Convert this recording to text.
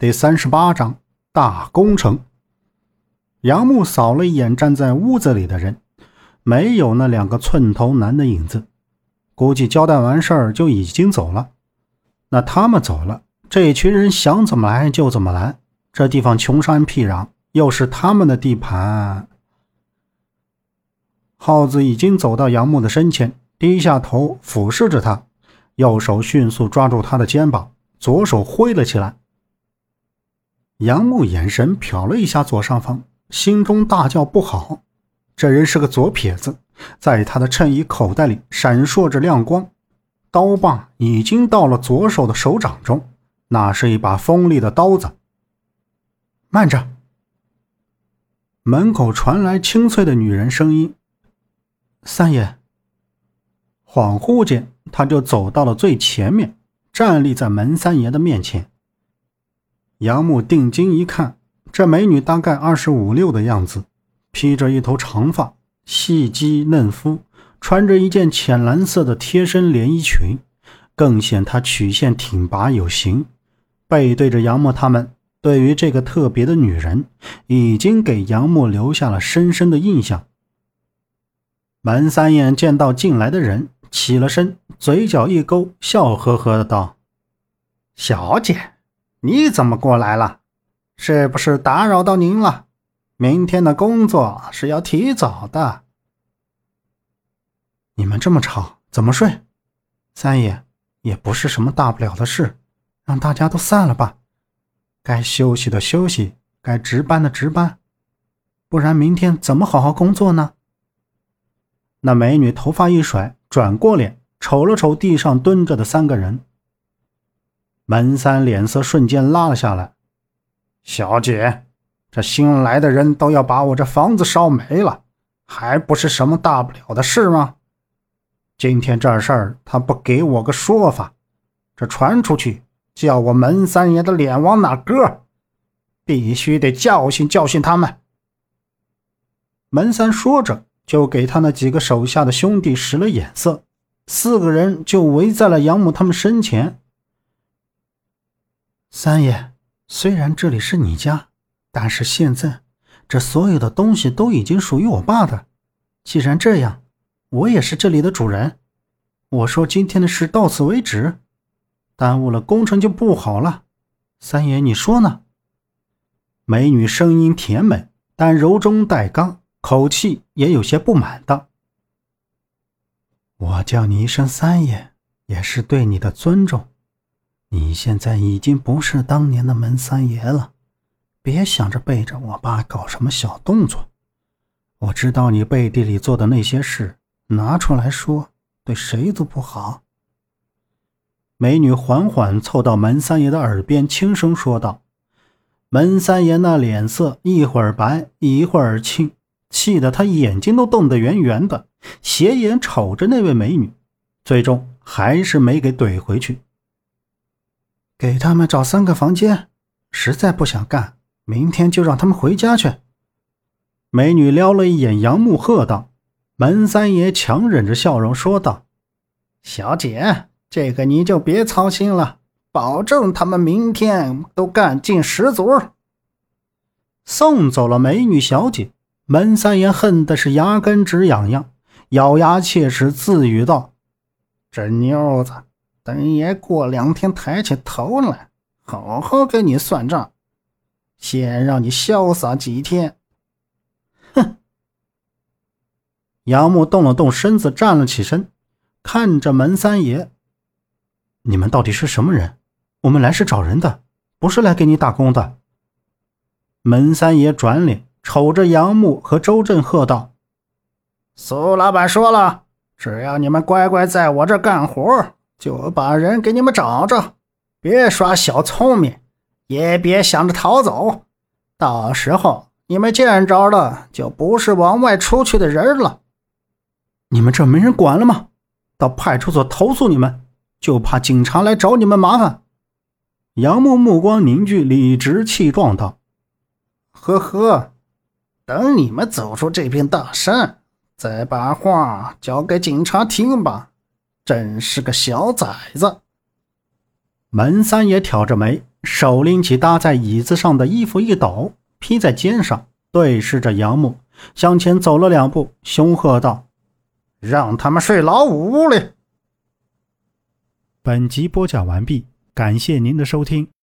第三十八章大工程。杨木扫了一眼站在屋子里的人，没有那两个寸头男的影子，估计交代完事儿就已经走了。那他们走了，这群人想怎么来就怎么来。这地方穷山僻壤，又是他们的地盘。耗子已经走到杨木的身前，低下头俯视着他，右手迅速抓住他的肩膀，左手挥了起来。杨木眼神瞟了一下左上方。心中大叫不好，这人是个左撇子，在他的衬衣口袋里闪烁着亮光，刀把已经到了左手的手掌中，那是一把锋利的刀子。慢着！门口传来清脆的女人声音：“三爷。”恍惚间，他就走到了最前面，站立在门三爷的面前。杨木定睛一看。这美女大概二十五六的样子，披着一头长发，细肌嫩肤，穿着一件浅蓝色的贴身连衣裙，更显她曲线挺拔有型。背对着杨木他们，对于这个特别的女人，已经给杨木留下了深深的印象。门三眼见到进来的人，起了身，嘴角一勾，笑呵呵的道：“小姐，你怎么过来了？”是不是打扰到您了？明天的工作是要提早的。你们这么吵，怎么睡？三爷也不是什么大不了的事，让大家都散了吧。该休息的休息，该值班的值班，不然明天怎么好好工作呢？那美女头发一甩，转过脸瞅了瞅地上蹲着的三个人。门三脸色瞬间拉了下来。小姐，这新来的人都要把我这房子烧没了，还不是什么大不了的事吗？今天这事儿他不给我个说法，这传出去，叫我门三爷的脸往哪搁？必须得教训教训他们。门三说着，就给他那几个手下的兄弟使了眼色，四个人就围在了杨母他们身前。三爷。虽然这里是你家，但是现在这所有的东西都已经属于我爸的。既然这样，我也是这里的主人。我说今天的事到此为止，耽误了工程就不好了。三爷，你说呢？美女声音甜美，但柔中带刚，口气也有些不满的。我叫你一声三爷，也是对你的尊重。你现在已经不是当年的门三爷了，别想着背着我爸搞什么小动作。我知道你背地里做的那些事，拿出来说，对谁都不好。美女缓缓凑到门三爷的耳边，轻声说道：“门三爷那脸色一会儿白，一会儿青，气得他眼睛都瞪得圆圆的，斜眼瞅着那位美女，最终还是没给怼回去。”给他们找三个房间，实在不想干，明天就让他们回家去。美女撩了一眼杨木，喝道：“门三爷强忍着笑容说道：‘小姐，这个你就别操心了，保证他们明天都干劲十足。’”送走了美女小姐，门三爷恨的是牙根直痒痒，咬牙切齿自语道：“这妞子。”等爷过两天抬起头来，好好跟你算账，先让你潇洒几天。哼！杨木动了动身子，站了起身，看着门三爷：“你们到底是什么人？我们来是找人的，不是来给你打工的。”门三爷转脸瞅着杨木和周震，喝道：“苏老板说了，只要你们乖乖在我这干活。”就把人给你们找着，别耍小聪明，也别想着逃走。到时候你们见着了，就不是往外出去的人了。你们这没人管了吗？到派出所投诉你们，就怕警察来找你们麻烦。杨木目光凝聚，理直气壮道：“呵呵，等你们走出这片大山，再把话交给警察听吧。”真是个小崽子！门三爷挑着眉，手拎起搭在椅子上的衣服一抖，披在肩上，对视着杨木，向前走了两步，凶喝道：“让他们睡老五屋里！”本集播讲完毕，感谢您的收听。